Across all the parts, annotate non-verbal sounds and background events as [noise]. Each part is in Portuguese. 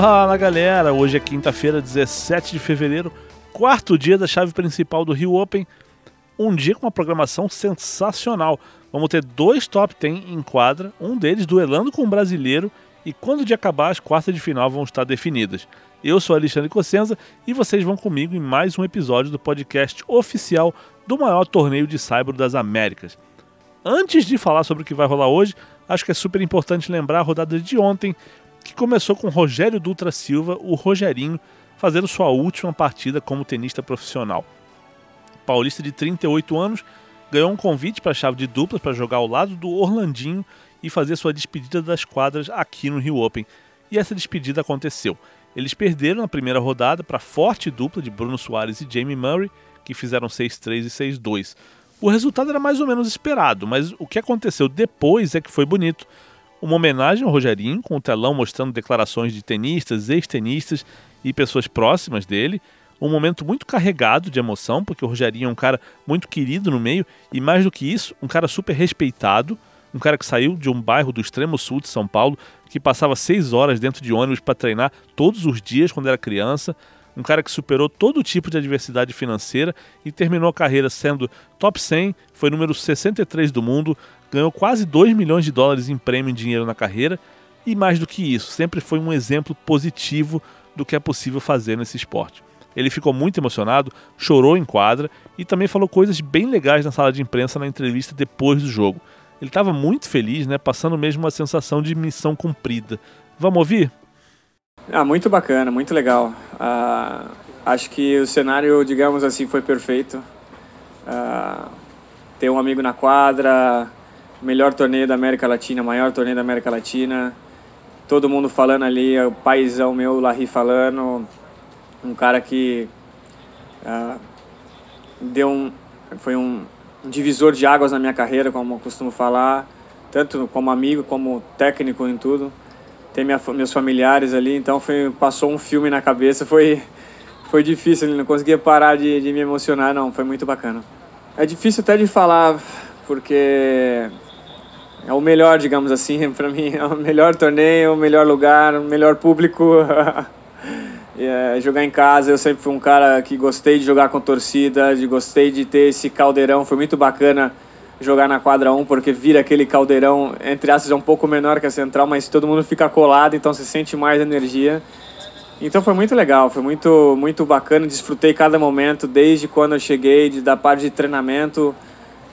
Fala galera, hoje é quinta-feira, 17 de fevereiro, quarto dia da chave principal do Rio Open. Um dia com uma programação sensacional. Vamos ter dois top 10 em quadra, um deles duelando com um brasileiro, e quando o dia acabar, as quartas de final vão estar definidas. Eu sou Alexandre Cossenza e vocês vão comigo em mais um episódio do podcast oficial do maior torneio de saibro das Américas. Antes de falar sobre o que vai rolar hoje, acho que é super importante lembrar a rodada de ontem, que começou com Rogério Dutra Silva, o Rogerinho, fazendo sua última partida como tenista profissional. Paulista de 38 anos ganhou um convite para a chave de duplas para jogar ao lado do Orlandinho e fazer sua despedida das quadras aqui no Rio Open. E essa despedida aconteceu. Eles perderam na primeira rodada para a forte dupla de Bruno Soares e Jamie Murray, que fizeram 6-3 e 6-2. O resultado era mais ou menos esperado, mas o que aconteceu depois é que foi bonito. Uma homenagem ao Rogerinho, com o telão mostrando declarações de tenistas, ex-tenistas e pessoas próximas dele. Um momento muito carregado de emoção, porque o Rogerinho é um cara muito querido no meio e, mais do que isso, um cara super respeitado. Um cara que saiu de um bairro do extremo sul de São Paulo, que passava seis horas dentro de ônibus para treinar todos os dias quando era criança um cara que superou todo tipo de adversidade financeira e terminou a carreira sendo top 100, foi número 63 do mundo, ganhou quase 2 milhões de dólares em prêmio em dinheiro na carreira e mais do que isso, sempre foi um exemplo positivo do que é possível fazer nesse esporte. Ele ficou muito emocionado, chorou em quadra e também falou coisas bem legais na sala de imprensa na entrevista depois do jogo. Ele estava muito feliz, né, passando mesmo uma sensação de missão cumprida. Vamos ouvir? Ah, muito bacana, muito legal. Ah, acho que o cenário, digamos assim, foi perfeito. Ah, ter um amigo na quadra, melhor torneio da América Latina, maior torneio da América Latina. Todo mundo falando ali, o paizão meu, Larry falando. Um cara que ah, deu um, foi um divisor de águas na minha carreira, como eu costumo falar, tanto como amigo como técnico em tudo tem minha, meus familiares ali, então foi, passou um filme na cabeça, foi, foi difícil, não conseguia parar de, de me emocionar, não, foi muito bacana. É difícil até de falar, porque é o melhor, digamos assim, [laughs] para mim, é o melhor torneio, o melhor lugar, o melhor público. é, [laughs] jogar em casa, eu sempre fui um cara que gostei de jogar com torcida, de gostei de ter esse caldeirão, foi muito bacana jogar na quadra 1, porque vira aquele caldeirão, entre aspas, é um pouco menor que a central, mas todo mundo fica colado, então se sente mais energia. Então foi muito legal, foi muito, muito bacana, desfrutei cada momento, desde quando eu cheguei, da parte de treinamento,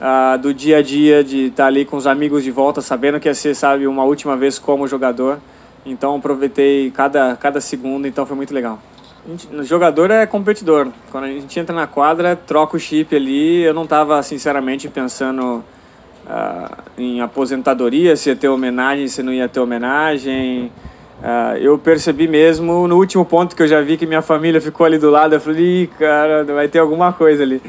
uh, do dia a dia, de estar ali com os amigos de volta, sabendo que ia ser, sabe, uma última vez como jogador. Então aproveitei cada, cada segundo, então foi muito legal. O jogador é competidor. Quando a gente entra na quadra, troca o chip ali. Eu não estava, sinceramente, pensando uh, em aposentadoria, se ia ter homenagem, se não ia ter homenagem. Uh, eu percebi mesmo no último ponto que eu já vi que minha família ficou ali do lado. Eu falei, cara, vai ter alguma coisa ali.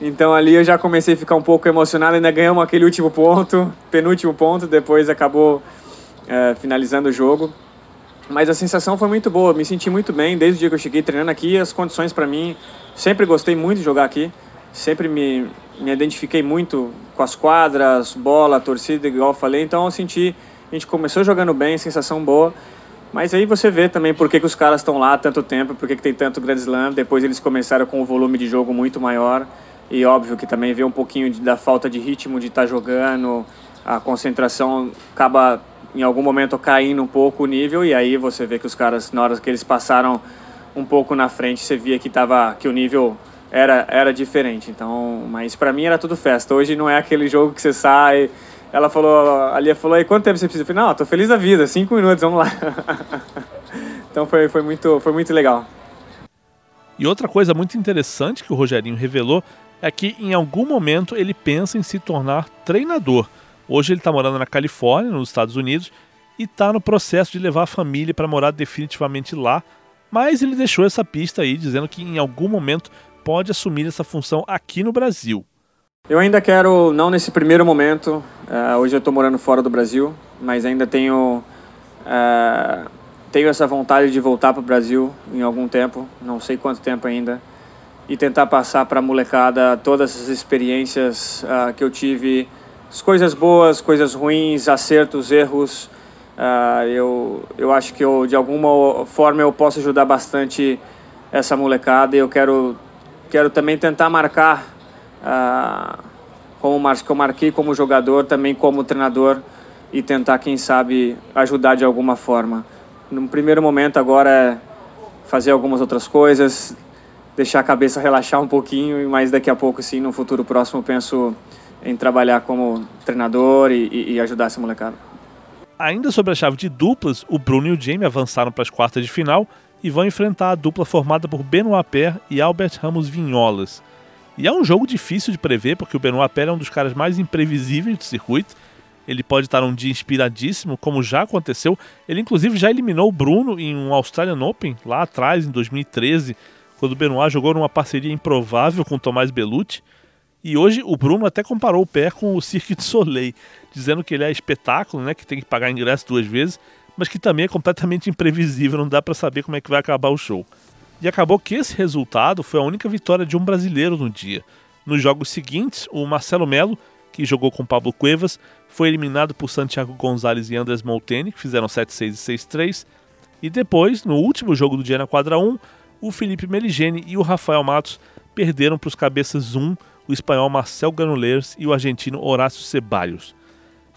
Então ali eu já comecei a ficar um pouco emocionado. Ainda ganhamos aquele último ponto, penúltimo ponto. Depois acabou uh, finalizando o jogo. Mas a sensação foi muito boa, me senti muito bem desde o dia que eu cheguei treinando aqui. As condições para mim, sempre gostei muito de jogar aqui, sempre me, me identifiquei muito com as quadras, bola, torcida, igual eu falei. Então eu senti, a gente começou jogando bem, sensação boa. Mas aí você vê também por que, que os caras estão lá tanto tempo, por que, que tem tanto Grand Slam. Depois eles começaram com o volume de jogo muito maior. E óbvio que também vê um pouquinho de, da falta de ritmo de estar tá jogando, a concentração acaba em algum momento caindo um pouco o nível e aí você vê que os caras na hora que eles passaram um pouco na frente você via que tava que o nível era era diferente. Então mas para mim era tudo festa. Hoje não é aquele jogo que você sai ela falou a Lia falou aí quanto tempo você precisa? Eu falei não tô feliz da vida cinco minutos vamos lá. [laughs] Então foi foi muito foi muito legal. E outra coisa muito interessante que o Rogerinho revelou é que em algum momento ele pensa em se tornar treinador Hoje ele está morando na Califórnia, nos Estados Unidos, e está no processo de levar a família para morar definitivamente lá, mas ele deixou essa pista aí, dizendo que em algum momento pode assumir essa função aqui no Brasil. Eu ainda quero, não nesse primeiro momento, uh, hoje eu estou morando fora do Brasil, mas ainda tenho, uh, tenho essa vontade de voltar para o Brasil em algum tempo, não sei quanto tempo ainda, e tentar passar para a molecada todas as experiências uh, que eu tive as coisas boas, coisas ruins, acertos, erros, Uh, eu, eu acho que eu, de alguma forma eu posso ajudar bastante essa molecada e eu quero, quero também tentar marcar, uh, como eu marquei como jogador, também como treinador e tentar, quem sabe, ajudar de alguma forma. No primeiro momento agora é fazer algumas outras coisas, deixar a cabeça relaxar um pouquinho, mas daqui a pouco, sim, no futuro próximo, penso em trabalhar como treinador e, e ajudar essa molecada. Ainda sobre a chave de duplas, o Bruno e o Jamie avançaram para as quartas de final e vão enfrentar a dupla formada por Benoit Paire e Albert Ramos Vinholas. E é um jogo difícil de prever, porque o Benoit Paire é um dos caras mais imprevisíveis do circuito. Ele pode estar um dia inspiradíssimo, como já aconteceu. Ele, inclusive, já eliminou o Bruno em um Australian Open, lá atrás, em 2013, quando o Benoit jogou numa parceria improvável com o Tomás Bellucci. E hoje o Bruno até comparou o pé com o Cirque du Soleil, dizendo que ele é espetáculo, né, que tem que pagar ingresso duas vezes, mas que também é completamente imprevisível, não dá para saber como é que vai acabar o show. E acabou que esse resultado foi a única vitória de um brasileiro no dia. Nos jogos seguintes, o Marcelo Melo, que jogou com Pablo Cuevas, foi eliminado por Santiago Gonzalez e Andrés Molteni, que fizeram 7-6 e 6-3. E depois, no último jogo do dia na quadra 1, o Felipe Meligeni e o Rafael Matos perderam para os cabeças 1 o espanhol Marcel Granollers e o argentino Horácio Ceballos.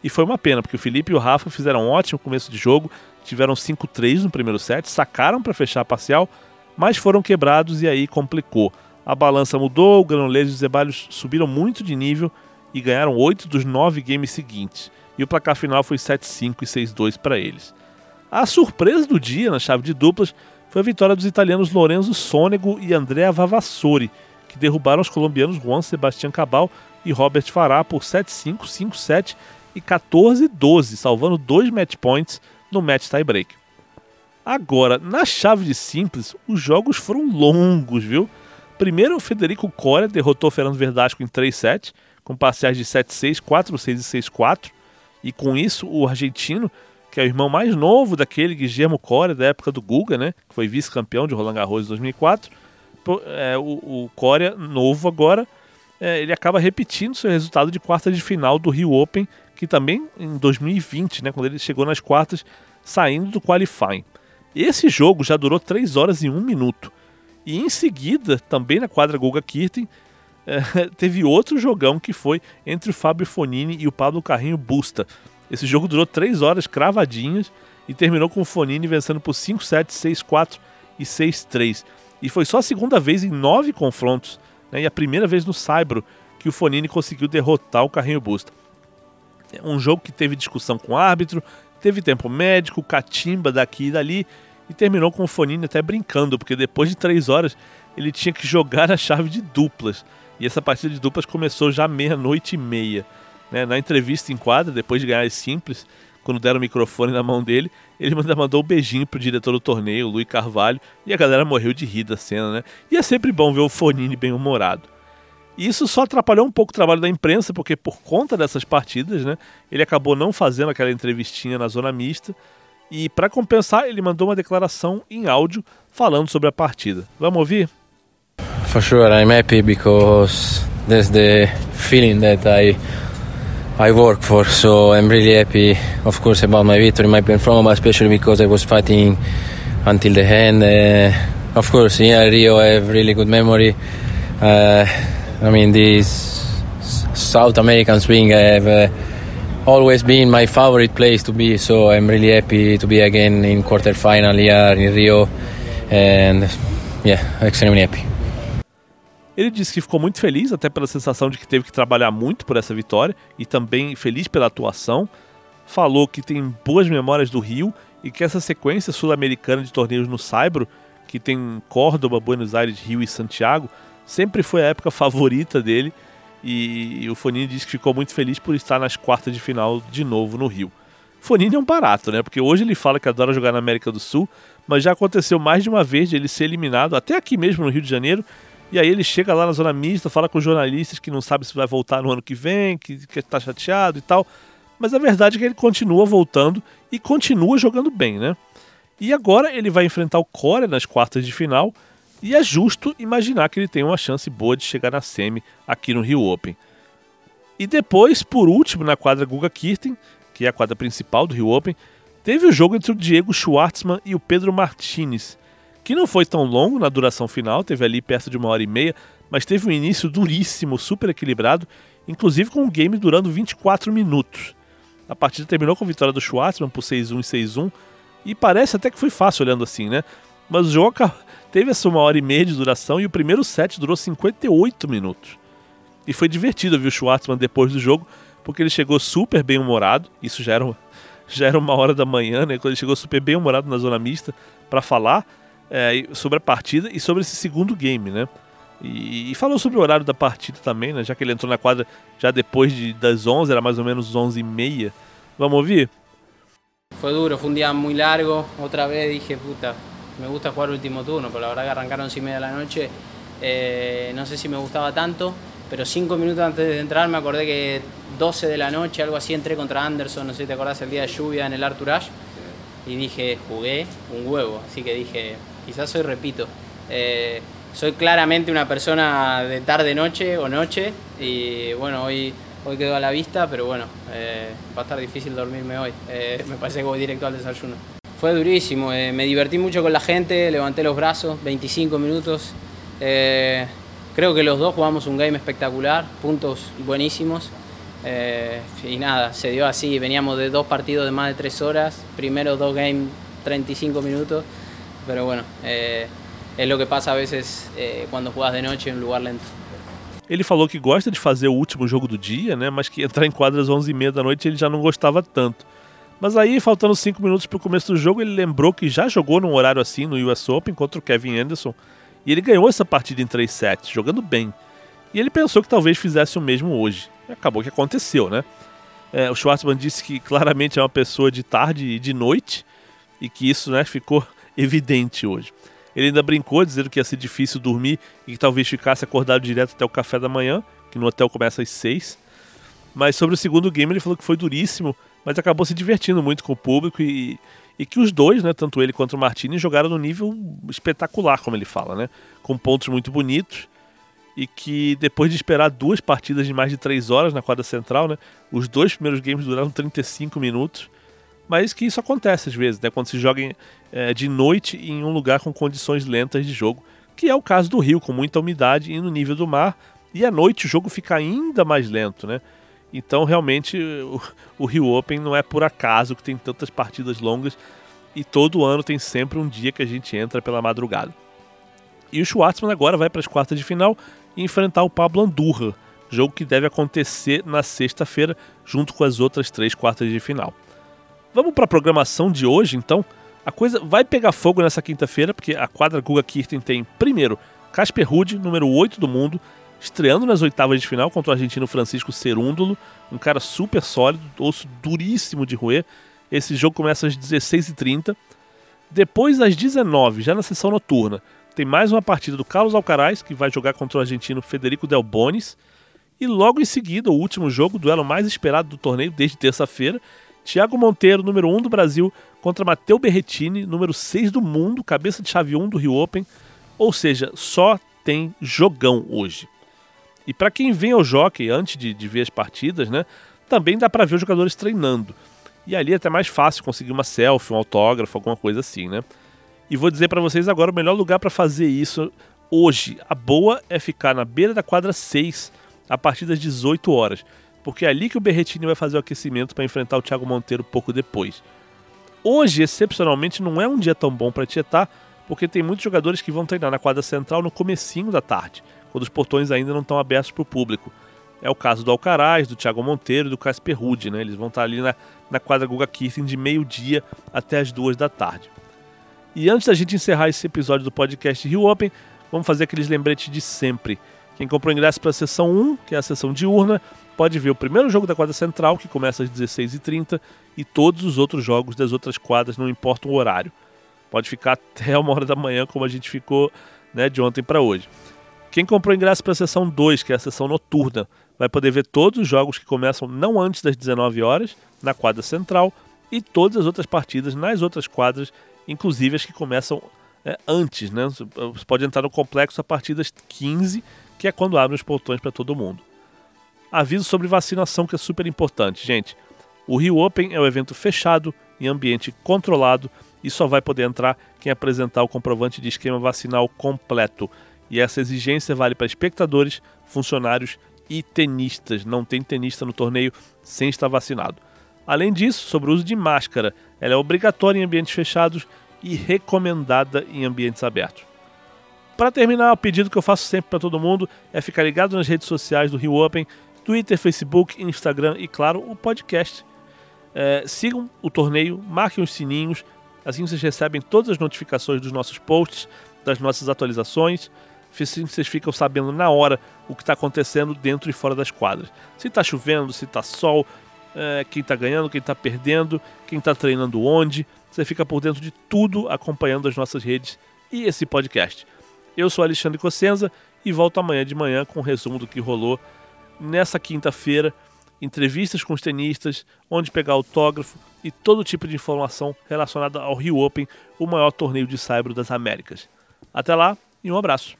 E foi uma pena, porque o Felipe e o Rafa fizeram um ótimo começo de jogo, tiveram 5-3 no primeiro set, sacaram para fechar a parcial, mas foram quebrados e aí complicou. A balança mudou, o Granollers e o Ceballos subiram muito de nível e ganharam 8 dos 9 games seguintes. E o placar final foi 7-5 e 6-2 para eles. A surpresa do dia na chave de duplas foi a vitória dos italianos Lorenzo Sonego e Andrea Vavassori, que derrubaram os colombianos Juan Sebastián Cabal e Robert Farah por 7-5, 5-7 e 14-12, salvando dois match points no match tiebreak. Agora, na chave de simples, os jogos foram longos, viu? Primeiro, o Federico Coria derrotou Fernando Verdasco em 3-7, com parciais de 7-6, 4-6 e 6-4. E com isso, o argentino, que é o irmão mais novo daquele Guillermo Coria, da época do Guga, né? Que foi vice-campeão de Roland Garros em 2004, é, o, o Corea, novo agora, é, ele acaba repetindo seu resultado de quarta de final do Rio Open, que também em 2020, né, quando ele chegou nas quartas, saindo do qualifying. Esse jogo já durou 3 horas e 1 minuto. E em seguida, também na quadra Guga Kirten, é, [laughs] teve outro jogão que foi entre o Fábio Fonini e o Pablo Carrinho Busta. Esse jogo durou 3 horas cravadinhas e terminou com o Fonini vencendo por 5-7, 6-4 e 6-3. E foi só a segunda vez em nove confrontos, né, e a primeira vez no Saibro, que o Fonini conseguiu derrotar o Carrinho Busta. É um jogo que teve discussão com o árbitro, teve tempo médico, catimba daqui e dali, e terminou com o Fonini até brincando, porque depois de três horas ele tinha que jogar a chave de duplas. E essa partida de duplas começou já meia-noite e meia. Né? Na entrevista em quadra, depois de ganhar as simples, quando deram o microfone na mão dele, ele mandou um beijinho pro diretor do torneio, Luiz Carvalho, e a galera morreu de rir da cena, né? E é sempre bom ver o Fonini bem humorado. E isso só atrapalhou um pouco o trabalho da imprensa, porque por conta dessas partidas, né, ele acabou não fazendo aquela entrevistinha na zona mista. E para compensar, ele mandou uma declaração em áudio falando sobre a partida. Vamos ouvir? For sure, I'm happy because there's the feeling that I I work for. So I'm really happy, of course, about my victory, my performance, especially because I was fighting until the end. Uh, of course, yeah, Rio I have really good memory. Uh, I mean, this South American swing I have uh, always been my favorite place to be. So I'm really happy to be again in quarterfinal here in Rio, and yeah, extremely happy. Ele disse que ficou muito feliz, até pela sensação de que teve que trabalhar muito por essa vitória e também feliz pela atuação. Falou que tem boas memórias do Rio e que essa sequência sul-americana de torneios no Saibro, que tem Córdoba, Buenos Aires, Rio e Santiago, sempre foi a época favorita dele. E o Fonini disse que ficou muito feliz por estar nas quartas de final de novo no Rio. Fonini é um barato, né? Porque hoje ele fala que adora jogar na América do Sul, mas já aconteceu mais de uma vez de ele ser eliminado, até aqui mesmo no Rio de Janeiro, e aí ele chega lá na zona mista, fala com os jornalistas que não sabe se vai voltar no ano que vem, que, que tá chateado e tal. Mas a verdade é que ele continua voltando e continua jogando bem, né? E agora ele vai enfrentar o Corea nas quartas de final. E é justo imaginar que ele tem uma chance boa de chegar na semi aqui no Rio Open. E depois, por último, na quadra Guga Kirten, que é a quadra principal do Rio Open, Teve o jogo entre o Diego Schwartzman e o Pedro Martinez, que não foi tão longo na duração final, teve ali perto de uma hora e meia, mas teve um início duríssimo, super equilibrado, inclusive com o game durando 24 minutos. A partida terminou com a vitória do Schwartzman por 6-1 e 6-1, e parece até que foi fácil olhando assim, né? Mas o jogo teve essa uma hora e meia de duração e o primeiro set durou 58 minutos. E foi divertido ver o Schwartzman depois do jogo, porque ele chegou super bem humorado, isso já era, [laughs] já era uma hora da manhã, né? Quando ele chegou super bem humorado na zona mista para falar é, sobre a partida e sobre esse segundo game, né? E, e, falou sobre o horário da partida também, né? Já que ele entrou na quadra já depois de, das 11, era mais ou menos 11 e meia. Vamos ouvir? Fue duro, fue un día muy largo. Otra vez dije, puta, me gusta jugar último turno, pero la verdad que arrancaron 11 y media de la noche. Eh, no sé si me gustaba tanto, pero cinco minutos antes de entrar me acordé que 12 de la noche, algo así, entré contra Anderson, no sé si te acordás, el día de lluvia en el Arturage. Y dije, jugué un huevo, así que dije, quizás hoy repito. Eh, soy claramente una persona de tarde-noche o noche y bueno, hoy, hoy quedó a la vista, pero bueno, eh, va a estar difícil dormirme hoy. Eh, me parece que voy directo al desayuno. Fue durísimo, me divertí mucho con la gente, levanté los brazos, 25 minutos. Creo que los dos jugamos un game espectacular, puntos buenísimos. Y nada, se dio así, veníamos de dos partidos de más de tres horas, primero dos games 35 minutos, pero bueno, eh, é o que passa às vezes eh, quando jogas de noite em um lugar lento. Ele falou que gosta de fazer o último jogo do dia, né? Mas que entrar em quadras às 11h30 da noite ele já não gostava tanto. Mas aí, faltando 5 minutos para o começo do jogo, ele lembrou que já jogou num horário assim no US Open contra o Kevin Anderson. E ele ganhou essa partida em 3 sets, jogando bem. E ele pensou que talvez fizesse o mesmo hoje. E acabou que aconteceu, né? É, o Schwartzman disse que claramente é uma pessoa de tarde e de noite e que isso né, ficou evidente hoje. Ele ainda brincou dizendo que ia ser difícil dormir e que talvez ficasse acordado direto até o café da manhã, que no hotel começa às 6. Mas sobre o segundo game ele falou que foi duríssimo, mas acabou se divertindo muito com o público e, e que os dois, né, tanto ele quanto o Martini, jogaram no nível espetacular, como ele fala, né, com pontos muito bonitos e que depois de esperar duas partidas de mais de três horas na quadra central, né, os dois primeiros games duraram 35 minutos, mas que isso acontece às vezes, né, quando se joga é, de noite em um lugar com condições lentas de jogo, que é o caso do Rio, com muita umidade e no nível do mar, e à noite o jogo fica ainda mais lento, né? Então, realmente, o, o Rio Open não é por acaso que tem tantas partidas longas e todo ano tem sempre um dia que a gente entra pela madrugada. E o Schwartzman agora vai para as quartas de final e enfrentar o Pablo Andurra, jogo que deve acontecer na sexta-feira, junto com as outras três quartas de final. Vamos para a programação de hoje, então? A coisa vai pegar fogo nessa quinta-feira, porque a quadra Guga Kirten tem, primeiro, Casper Ruud, número 8 do mundo, estreando nas oitavas de final contra o argentino Francisco Cerúndulo, um cara super sólido, osso duríssimo de roer. Esse jogo começa às 16h30. Depois, às 19 já na sessão noturna, tem mais uma partida do Carlos Alcaraz, que vai jogar contra o argentino Federico Del Bonis. E logo em seguida, o último jogo, o duelo mais esperado do torneio desde terça-feira, Thiago Monteiro, número 1 do Brasil, contra Matteo Berretini, número 6 do mundo, cabeça de chave 1 do Rio Open. Ou seja, só tem jogão hoje. E para quem vem ao jockey antes de, de, ver as partidas, né, também dá para ver os jogadores treinando. E ali é até mais fácil conseguir uma selfie, um autógrafo, alguma coisa assim, né? E vou dizer para vocês agora o melhor lugar para fazer isso hoje. A boa é ficar na beira da quadra 6 a partir das 18 horas, porque é ali que o Berretini vai fazer o aquecimento para enfrentar o Thiago Monteiro pouco depois. Hoje, excepcionalmente, não é um dia tão bom para Tietá, porque tem muitos jogadores que vão treinar na quadra central no comecinho da tarde, quando os portões ainda não estão abertos para o público. É o caso do Alcaraz, do Thiago Monteiro e do Casper Ruud, né? Eles vão estar ali na, na quadra Guga Kirsten de meio-dia até as duas da tarde. E antes da gente encerrar esse episódio do podcast Rio Open, vamos fazer aqueles lembretes de sempre. Quem comprou ingresso para a sessão 1, que é a sessão diurna, pode ver o primeiro jogo da quadra central, que começa às 16h30, e todos os outros jogos das outras quadras, não importa o horário. Pode ficar até uma hora da manhã, como a gente ficou né, de ontem para hoje. Quem comprou ingresso para a sessão 2, que é a sessão noturna, vai poder ver todos os jogos que começam não antes das 19 horas, na quadra central, e todas as outras partidas nas outras quadras, inclusive as que começam é, antes. Né? Você pode entrar no complexo a partir das 15, que é quando abrem os portões para todo mundo. Aviso sobre vacinação, que é super importante, gente. O Rio Open é um evento fechado em ambiente controlado e só vai poder entrar quem apresentar o comprovante de esquema vacinal completo. E essa exigência vale para espectadores, funcionários e tenistas. Não tem tenista no torneio sem estar vacinado. Além disso, sobre o uso de máscara, ela é obrigatória em ambientes fechados e recomendada em ambientes abertos. Para terminar, o pedido que eu faço sempre para todo mundo é ficar ligado nas redes sociais do Rio Open, Twitter, Facebook, Instagram e, claro, o podcast. É, sigam o torneio, marquem os sininhos, assim vocês recebem todas as notificações dos nossos posts, das nossas atualizações. Assim vocês ficam sabendo na hora o que está acontecendo dentro e fora das quadras. Se está chovendo, se está sol, é, quem está ganhando, quem está perdendo, quem está treinando onde. Você fica por dentro de tudo acompanhando as nossas redes e esse podcast. Eu sou Alexandre Cossenza e volto amanhã de manhã com um resumo do que rolou nessa quinta-feira, entrevistas com os tenistas, onde pegar autógrafo e todo tipo de informação relacionada ao Rio Open, o maior torneio de saibro das Américas. Até lá e um abraço.